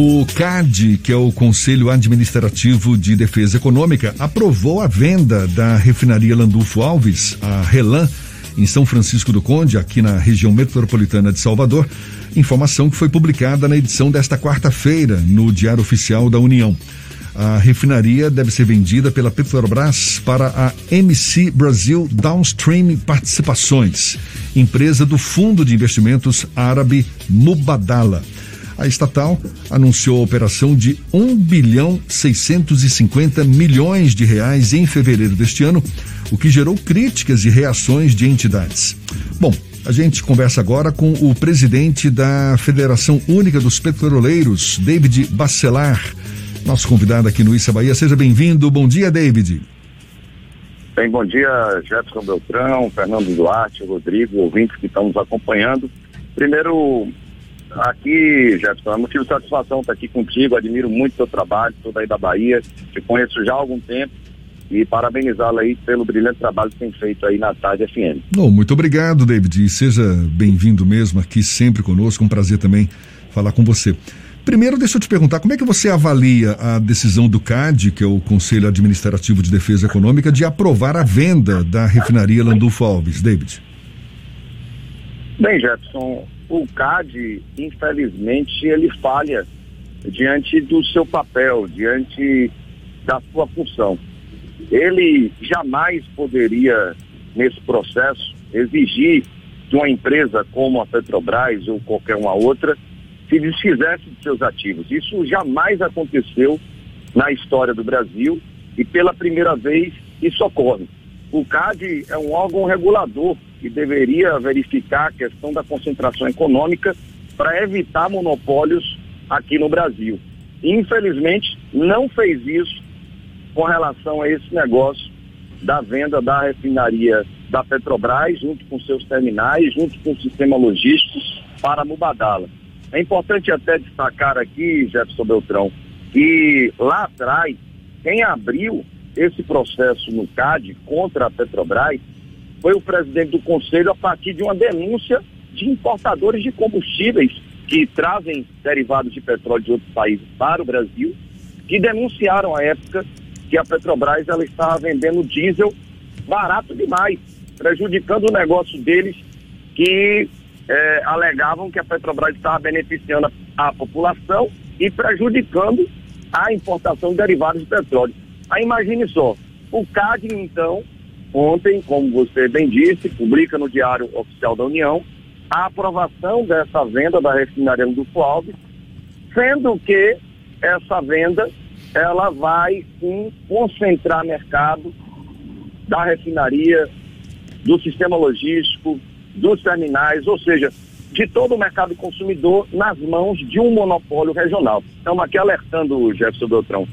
O CAD, que é o Conselho Administrativo de Defesa Econômica, aprovou a venda da refinaria Landulfo Alves, a Relan, em São Francisco do Conde, aqui na região metropolitana de Salvador. Informação que foi publicada na edição desta quarta-feira no Diário Oficial da União. A refinaria deve ser vendida pela Petrobras para a MC Brasil Downstream Participações, empresa do Fundo de Investimentos Árabe Mubadala. A estatal anunciou a operação de 1 bilhão 650 milhões de reais em fevereiro deste ano, o que gerou críticas e reações de entidades. Bom, a gente conversa agora com o presidente da Federação Única dos Petroleiros, David Bacelar, nosso convidado aqui no Issa Bahia. Seja bem-vindo. Bom dia, David. Bem, bom dia, Jefferson Beltrão, Fernando Duarte, Rodrigo, ouvintes que estão nos acompanhando. Primeiro, Aqui, Jefferson, é motivo de satisfação estar aqui contigo, admiro muito o seu trabalho, sou daí da Bahia, te conheço já há algum tempo e parabenizá-lo aí pelo brilhante trabalho que tem feito aí na Tarde FM. Oh, muito obrigado, David, e seja bem-vindo mesmo aqui sempre conosco, um prazer também falar com você. Primeiro, deixa eu te perguntar, como é que você avalia a decisão do CAD, que é o Conselho Administrativo de Defesa Econômica, de aprovar a venda da refinaria Landulfo Alves, David? Bem, Jefferson, o CAD, infelizmente, ele falha diante do seu papel, diante da sua função. Ele jamais poderia, nesse processo, exigir de uma empresa como a Petrobras ou qualquer uma outra se desfizesse de seus ativos. Isso jamais aconteceu na história do Brasil e pela primeira vez isso ocorre. O CAD é um órgão regulador que deveria verificar a questão da concentração econômica para evitar monopólios aqui no Brasil. Infelizmente, não fez isso com relação a esse negócio da venda da refinaria da Petrobras, junto com seus terminais, junto com o sistema logístico para Mubadala. É importante até destacar aqui, Jefferson Beltrão, que lá atrás, quem abriu esse processo no CAD contra a Petrobras foi o presidente do conselho a partir de uma denúncia de importadores de combustíveis que trazem derivados de petróleo de outros países para o Brasil, que denunciaram à época que a Petrobras ela estava vendendo diesel barato demais, prejudicando o negócio deles, que é, alegavam que a Petrobras estava beneficiando a, a população e prejudicando a importação de derivados de petróleo. Aí imagine só, o CAD, então, ontem, como você bem disse, publica no Diário Oficial da União a aprovação dessa venda da refinaria do Alves, sendo que essa venda ela vai sim concentrar mercado da refinaria, do sistema logístico, dos terminais, ou seja, de todo o mercado consumidor nas mãos de um monopólio regional. Estamos aqui alertando o Jefferson Beltrão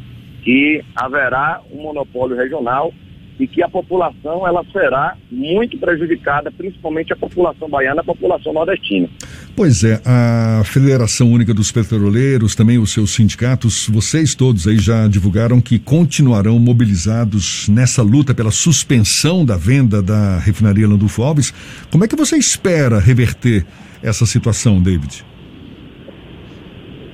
que haverá um monopólio regional e que a população ela será muito prejudicada, principalmente a população baiana, a população nordestina. Pois é, a Federação Única dos Petroleiros, também os seus sindicatos, vocês todos aí já divulgaram que continuarão mobilizados nessa luta pela suspensão da venda da refinaria Landulfo Alves. Como é que você espera reverter essa situação, David?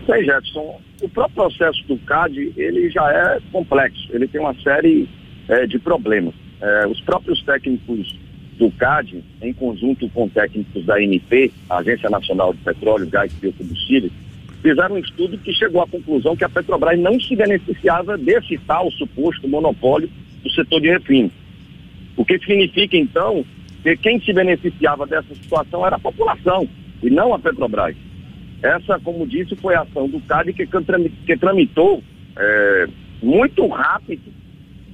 Bem, Jefferson, o próprio processo do CAD, ele já é complexo, ele tem uma série é, de problemas. É, os próprios técnicos do CAD, em conjunto com técnicos da ANP, Agência Nacional de Petróleo, Gás e Biocombustíveis, fizeram um estudo que chegou à conclusão que a Petrobras não se beneficiava desse tal suposto monopólio do setor de refino. O que significa, então, que quem se beneficiava dessa situação era a população e não a Petrobras. Essa, como disse, foi a ação do CAD que, que tramitou é, muito rápido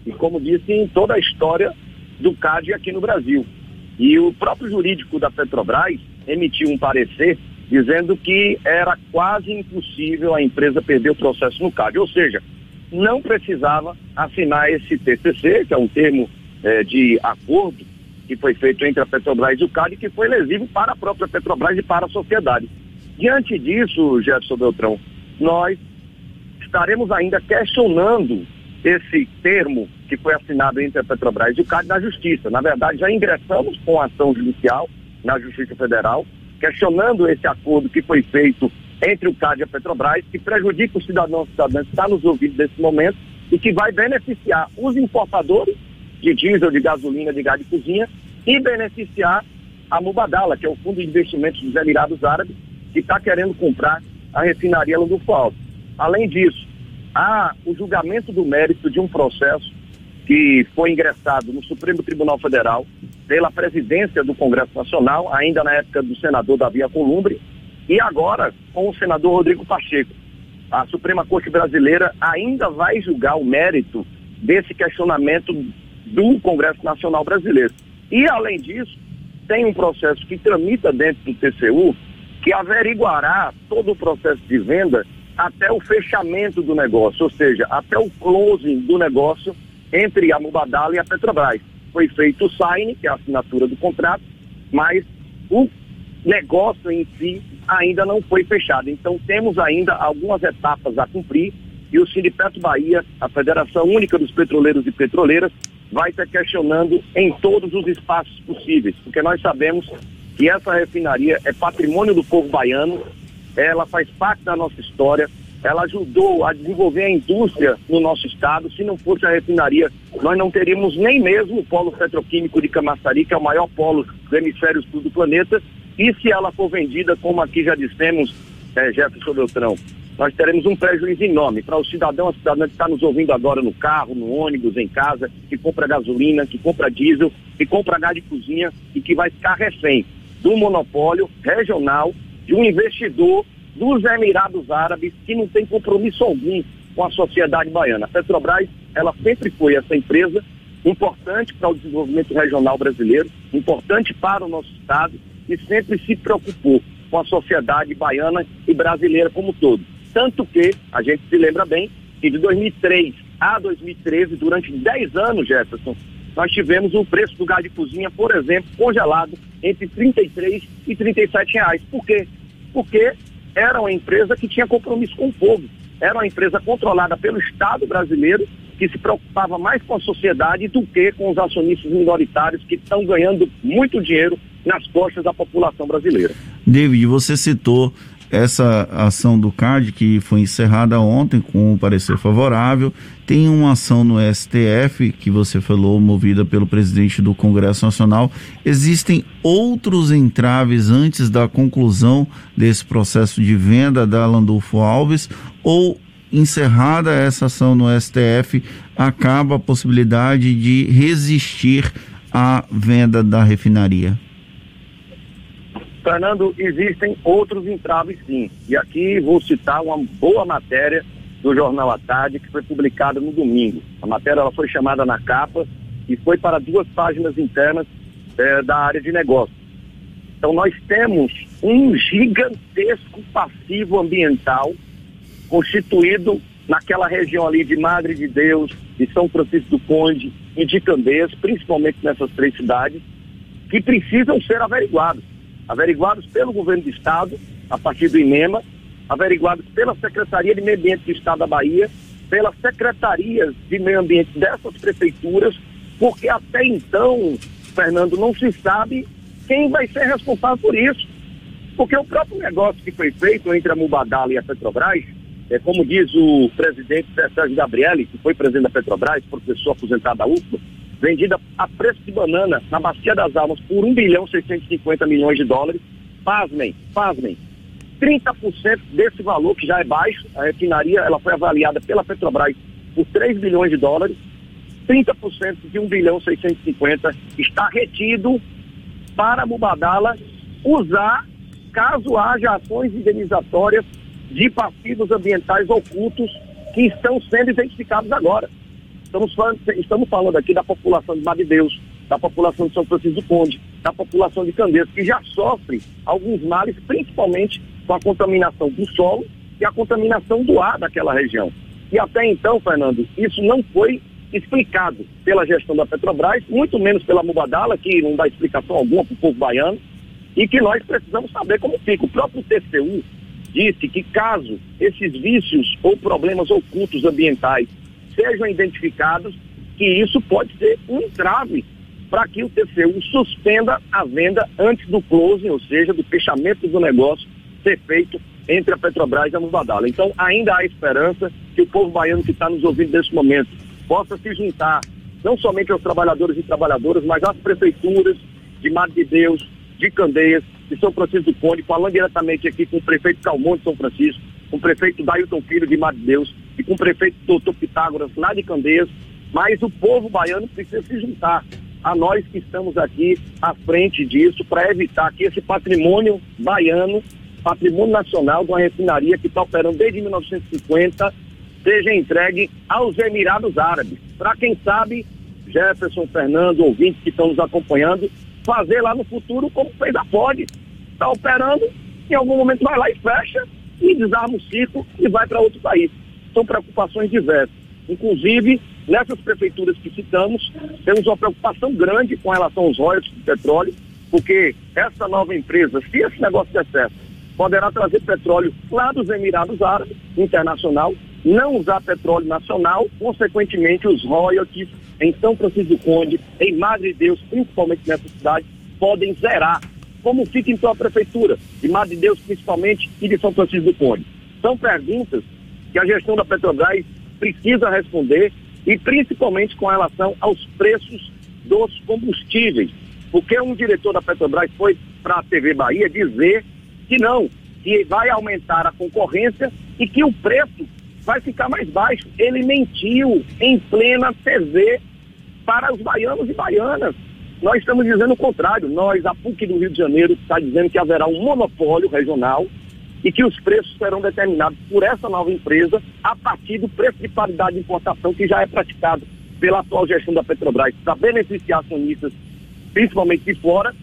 e, como disse, em toda a história do CAD aqui no Brasil. E o próprio jurídico da Petrobras emitiu um parecer dizendo que era quase impossível a empresa perder o processo no CAD, ou seja, não precisava assinar esse TCC, que é um termo é, de acordo que foi feito entre a Petrobras e o CAD, que foi lesivo para a própria Petrobras e para a sociedade. Diante disso, Jefferson Beltrão, nós estaremos ainda questionando esse termo que foi assinado entre a Petrobras e o CAD na Justiça. Na verdade, já ingressamos com ação judicial na Justiça Federal, questionando esse acordo que foi feito entre o CAD e a Petrobras, que prejudica o cidadão e cidadã que está nos ouvindo nesse momento e que vai beneficiar os importadores de diesel, de gasolina, de gás de cozinha e beneficiar a Mubadala, que é o Fundo de Investimentos dos Emirados Árabes, que está querendo comprar a refinaria Landulfo Alves. Além disso, há o julgamento do mérito de um processo que foi ingressado no Supremo Tribunal Federal pela presidência do Congresso Nacional, ainda na época do senador Davi Alcolumbre, e agora com o senador Rodrigo Pacheco. A Suprema Corte Brasileira ainda vai julgar o mérito desse questionamento do Congresso Nacional Brasileiro. E, além disso, tem um processo que tramita dentro do TCU que averiguará todo o processo de venda até o fechamento do negócio, ou seja, até o closing do negócio entre a Mubadala e a Petrobras. Foi feito o sign, que é a assinatura do contrato, mas o negócio em si ainda não foi fechado. Então temos ainda algumas etapas a cumprir e o Sindicato Bahia, a Federação Única dos Petroleiros e Petroleiras, vai estar questionando em todos os espaços possíveis, porque nós sabemos que essa refinaria é patrimônio do povo baiano, ela faz parte da nossa história, ela ajudou a desenvolver a indústria no nosso estado. Se não fosse a refinaria, nós não teríamos nem mesmo o polo petroquímico de Camaçari, que é o maior polo do hemisfério sul do planeta. E se ela for vendida, como aqui já dissemos, é, Jefferson Beltrão, nós teremos um prejuízo enorme para o cidadão, a cidadã que está nos ouvindo agora no carro, no ônibus, em casa, que compra gasolina, que compra diesel, que compra gás de cozinha e que vai ficar refém do monopólio regional de um investidor dos Emirados Árabes que não tem compromisso algum com a sociedade baiana. A Petrobras, ela sempre foi essa empresa importante para o desenvolvimento regional brasileiro, importante para o nosso estado e sempre se preocupou com a sociedade baiana e brasileira como um todo. Tanto que, a gente se lembra bem, que de 2003 a 2013, durante 10 anos, Jefferson, nós tivemos o preço do gás de cozinha, por exemplo, congelado entre 33 e 37 reais. Por quê? Porque era uma empresa que tinha compromisso com o povo. Era uma empresa controlada pelo Estado brasileiro, que se preocupava mais com a sociedade do que com os acionistas minoritários que estão ganhando muito dinheiro nas costas da população brasileira. David, você citou essa ação do CAD, que foi encerrada ontem com um parecer favorável, tem uma ação no STF, que você falou, movida pelo presidente do Congresso Nacional. Existem outros entraves antes da conclusão desse processo de venda da Landulfo Alves? Ou, encerrada essa ação no STF, acaba a possibilidade de resistir à venda da refinaria? Fernando, existem outros entraves sim. E aqui vou citar uma boa matéria do Jornal à Tarde que foi publicada no domingo. A matéria ela foi chamada na capa e foi para duas páginas internas eh, da área de negócio. Então nós temos um gigantesco passivo ambiental constituído naquela região ali de Madre de Deus, de São Francisco do Conde e de Candeias, principalmente nessas três cidades, que precisam ser averiguados averiguados pelo governo do estado, a partir do INEMA, averiguados pela Secretaria de Meio Ambiente do Estado da Bahia, pelas secretarias de meio ambiente dessas prefeituras, porque até então, Fernando, não se sabe quem vai ser responsável por isso. Porque o próprio negócio que foi feito entre a Mubadala e a Petrobras, é como diz o presidente Sérgio Gabrielli, que foi presidente da Petrobras, professor aposentado da UFBA, vendida a preço de banana na Bacia das Almas por 1 bilhão 650 milhões de dólares. Pasmem, pasmem. 30% desse valor, que já é baixo, a refinaria ela foi avaliada pela Petrobras por 3 bilhões de dólares. 30% de 1 bilhão 650 está retido para Mubadala usar caso haja ações indenizatórias de passivos ambientais ocultos que estão sendo identificados agora. Estamos falando, estamos falando aqui da população de Deus, da população de São Francisco do Conde, da população de Candeias, que já sofre alguns males, principalmente com a contaminação do solo e a contaminação do ar daquela região. E até então, Fernando, isso não foi explicado pela gestão da Petrobras, muito menos pela Mubadala, que não dá explicação alguma para o povo baiano, e que nós precisamos saber como fica. O próprio TCU disse que caso esses vícios ou problemas ocultos ambientais sejam identificados, que isso pode ser um entrave para que o TCU suspenda a venda antes do closing, ou seja, do fechamento do negócio ser feito entre a Petrobras e a Mubadala. Então, ainda há esperança que o povo baiano que está nos ouvindo nesse momento possa se juntar, não somente aos trabalhadores e trabalhadoras, mas às prefeituras de Madre de Deus, de Candeias, de São Francisco do Conde, falando diretamente aqui com o prefeito Calmon de São Francisco, com o prefeito Dailton Filho de Madre de Deus e com o prefeito Doutor Pitágoras lá de Candeias, mas o povo baiano precisa se juntar a nós que estamos aqui à frente disso para evitar que esse patrimônio baiano, patrimônio nacional de uma refinaria que está operando desde 1950, seja entregue aos Emirados Árabes. Para quem sabe, Jefferson, Fernando, ouvintes que estão nos acompanhando, fazer lá no futuro como fez a Ford. Está operando, em algum momento vai lá e fecha e desarma o ciclo e vai para outro país. São preocupações diversas. Inclusive, nessas prefeituras que citamos, temos uma preocupação grande com relação aos royalties do petróleo, porque essa nova empresa, se esse negócio der certo, poderá trazer petróleo lá dos Emirados Árabes, internacional, não usar petróleo nacional, consequentemente os royalties em São Francisco do Conde, em Madre Deus, principalmente nessa cidade, podem zerar. Como fica então a prefeitura de Madre Deus, principalmente, e de São Francisco do Conde? São perguntas que a gestão da Petrobras precisa responder e principalmente com relação aos preços dos combustíveis. Porque um diretor da Petrobras foi para a TV Bahia dizer que não, que vai aumentar a concorrência e que o preço vai ficar mais baixo. Ele mentiu em plena TV para os baianos e baianas. Nós estamos dizendo o contrário. Nós, a PUC do Rio de Janeiro, está dizendo que haverá um monopólio regional e que os preços serão determinados por essa nova empresa a partir do preço de paridade de importação que já é praticado pela atual gestão da Petrobras para beneficiar acionistas, principalmente de fora,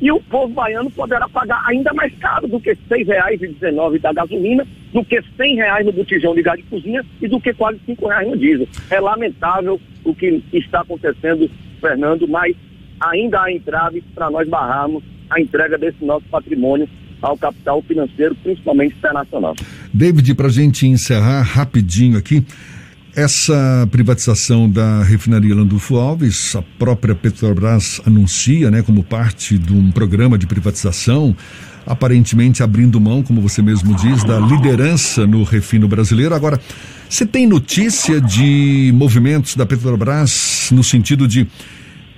e o povo baiano poderá pagar ainda mais caro do que R$ 6,19 da gasolina, do que 100 reais no botijão de gás de cozinha e do que quase R$ reais no diesel. É lamentável o que está acontecendo, Fernando, mas ainda há entrave para nós barrarmos a entrega desse nosso patrimônio ao capital financeiro, principalmente internacional. David, para a gente encerrar rapidinho aqui, essa privatização da refinaria Landulfo Alves, a própria Petrobras anuncia, né, como parte de um programa de privatização, aparentemente abrindo mão, como você mesmo diz, da liderança no refino brasileiro. Agora, você tem notícia de movimentos da Petrobras no sentido de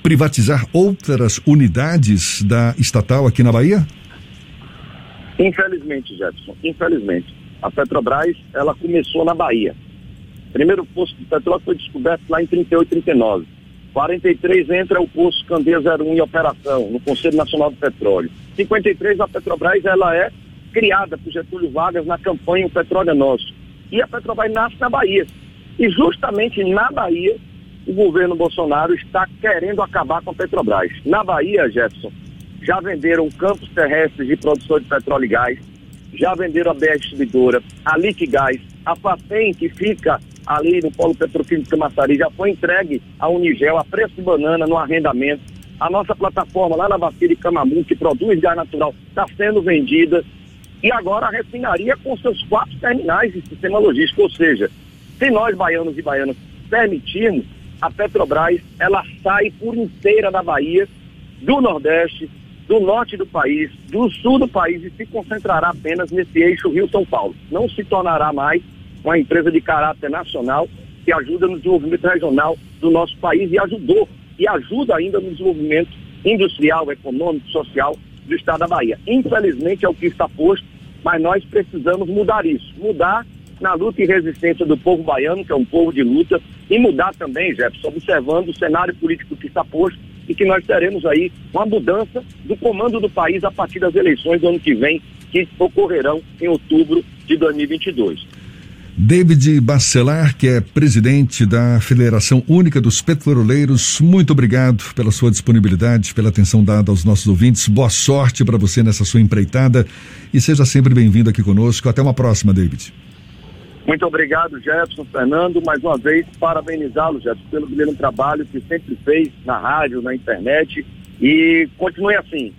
privatizar outras unidades da estatal aqui na Bahia? Infelizmente, Jefferson, infelizmente. A Petrobras, ela começou na Bahia Primeiro poço de petróleo foi descoberto lá em 38, 39. 43 entra o poço Candeia 01 em operação, no Conselho Nacional do Petróleo. 53 a Petrobras ela é criada por Getúlio Vargas na campanha O Petróleo é Nosso. E a Petrobras nasce na Bahia. E justamente na Bahia, o governo Bolsonaro está querendo acabar com a Petrobras. Na Bahia, Jefferson, já venderam campos terrestres de produção de petróleo e gás, já venderam a BR Distribuidora, a Liquigás, a FAPEM, que fica ali no Polo Petroquímico Camaçari, já foi entregue à Unigel a preço de banana no arrendamento. A nossa plataforma lá na Bacia de Camamu, que produz gás natural, está sendo vendida. E agora a refinaria com seus quatro terminais de sistema logístico. Ou seja, se nós, baianos e baianas, permitirmos, a Petrobras, ela sai por inteira da Bahia, do Nordeste, do norte do país, do sul do país e se concentrará apenas nesse eixo Rio-São Paulo. Não se tornará mais uma empresa de caráter nacional que ajuda no desenvolvimento regional do nosso país e ajudou e ajuda ainda no desenvolvimento industrial, econômico, social do estado da Bahia. Infelizmente é o que está posto, mas nós precisamos mudar isso, mudar na luta e resistência do povo baiano, que é um povo de luta, e mudar também, Jefferson, observando o cenário político que está posto e que nós teremos aí uma mudança do comando do país a partir das eleições do ano que vem, que ocorrerão em outubro de 2022. David Bacelar, que é presidente da Federação Única dos Petroleiros, muito obrigado pela sua disponibilidade, pela atenção dada aos nossos ouvintes. Boa sorte para você nessa sua empreitada e seja sempre bem-vindo aqui conosco. Até uma próxima, David. Muito obrigado, Jefferson, Fernando. Mais uma vez, parabenizá-lo, Jefferson, pelo grande trabalho que sempre fez na rádio, na internet. E continue assim.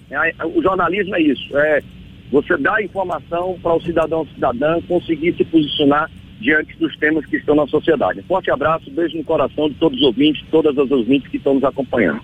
O jornalismo é isso, é você dar informação para o cidadão cidadã conseguir se posicionar diante dos temas que estão na sociedade. forte abraço, beijo no coração de todos os ouvintes, todas as ouvintes que estão nos acompanhando.